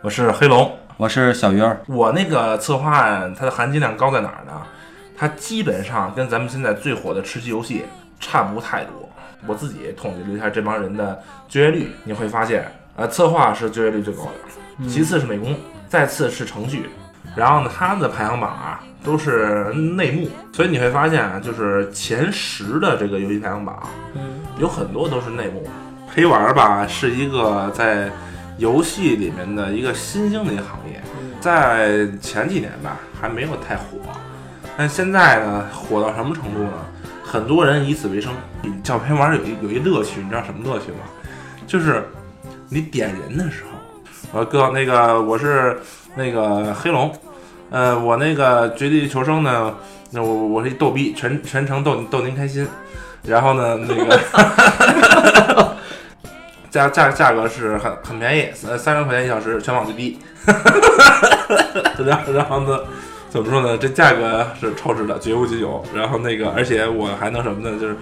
我是黑龙，我是小鱼儿。我那个策划案它的含金量高在哪儿呢？它基本上跟咱们现在最火的吃鸡游戏差不太多。我自己统计了一下这帮人的就业率，你会发现，呃，策划是就业率最高的，其次是美工，再次是程序，然后呢，它的排行榜啊都是内幕，所以你会发现啊，就是前十的这个游戏排行榜，有很多都是内幕。陪玩儿吧是一个在游戏里面的一个新兴的一个行业，在前几年吧还没有太火，但现在呢火到什么程度呢？很多人以此为生。叫陪玩儿有一有一乐趣，你知道什么乐趣吗？就是你点人的时候，呃哥，那个我是那个黑龙，呃，我那个绝地求生呢，那我我是一逗逼，全全程逗逗您开心。然后呢，那个价价价格是很很便宜，三三十块钱一小时，全网最低。然后然后呢，怎么说呢？这价格是超值的，绝无仅有。然后那个，而且我还能什么呢？就是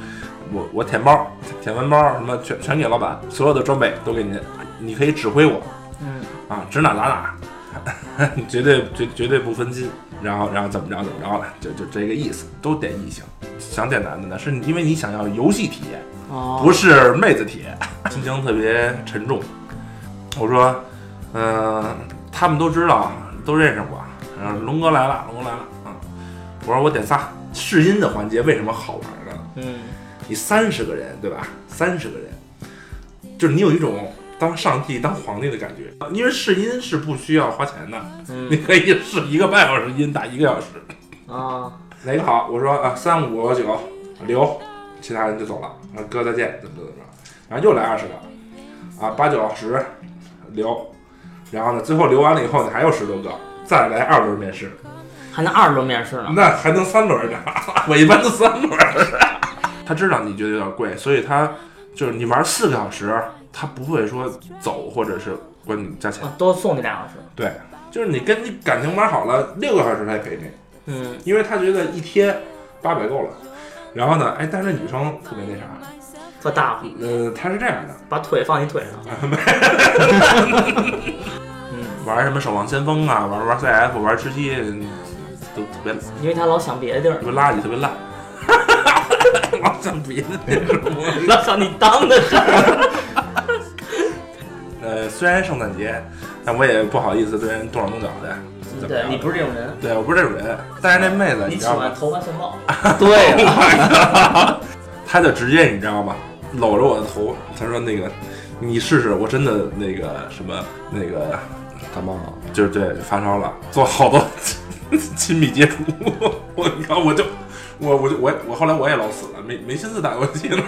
我我舔包，舔完包什么全全给老板，所有的装备都给您，你可以指挥我。嗯啊，指哪打哪，绝对绝绝对不分金，然后然后怎么着怎么着的，就就这个意思，都点异性。想点男的呢，是因为你想要游戏体验，哦，不是妹子铁，心情特别沉重。我说，嗯、他们都知道，都认识我。然后龙哥来了，龙哥来了嗯！我说我点仨试音的环节为什么好玩呢？嗯你三十个人，对吧？三十个人，就是你有一种当上帝、当皇帝的感觉。因为试音是不需要花钱的，你嗯可以试一个半小时音，打一个小时。啊，哪个好？我说啊，三五九留，其他人就走了。啊，哥再见，怎么怎么着？然后又来二十个，啊，八九十留，然后呢，最后留完了以后你，还有十多个，再来二轮面试，还能二轮面试呢。那还能三轮呢？我一般都三轮。他知道你觉得有点贵，所以他就是你玩四个小时，他不会说走或者是管你加钱。啊，多送你俩小时。对，就是你跟你感情玩好了，六个小时他也陪你。嗯，因为他觉得一天八百够了。然后呢，哎，但是女生特别那啥，特大方，呃，她是这样的，把腿放你腿上。嗯，玩什么守望先锋啊，玩玩 CF，玩吃鸡，都特别因为他老想别的地儿，特别垃圾，特别烂。老想别的地儿。老想你当的事儿。呃，虽然圣诞节，但我也不好意思对人动手动脚的。怎么样对你不是这种人，对我不是这种人，但是那妹子你喜知道吗欢？投怀送抱。对了，她就直接你知道吗？搂着我的头，她说那个，你试试，我真的那个什么那个感冒了，就是对发烧了，做好多 亲密接触，我你看我就我我就我我后来我也老死了，没没心思打游戏了。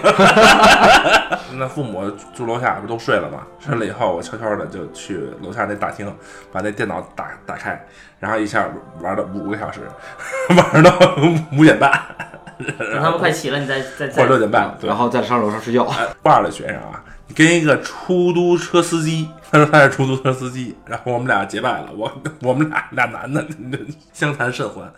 那父母住楼下不都睡了吗？睡了以后，我悄悄的就去楼下那大厅，把那电脑打打开，然后一下玩了五个小时，玩到五点半，等他们快起了，你再再 或者六点半，然。后再上楼上睡觉。哎二二的学生啊，你跟一个出租车司机，他说他是出租车司机，然后我们俩结拜了，我我们俩俩男的相谈甚欢，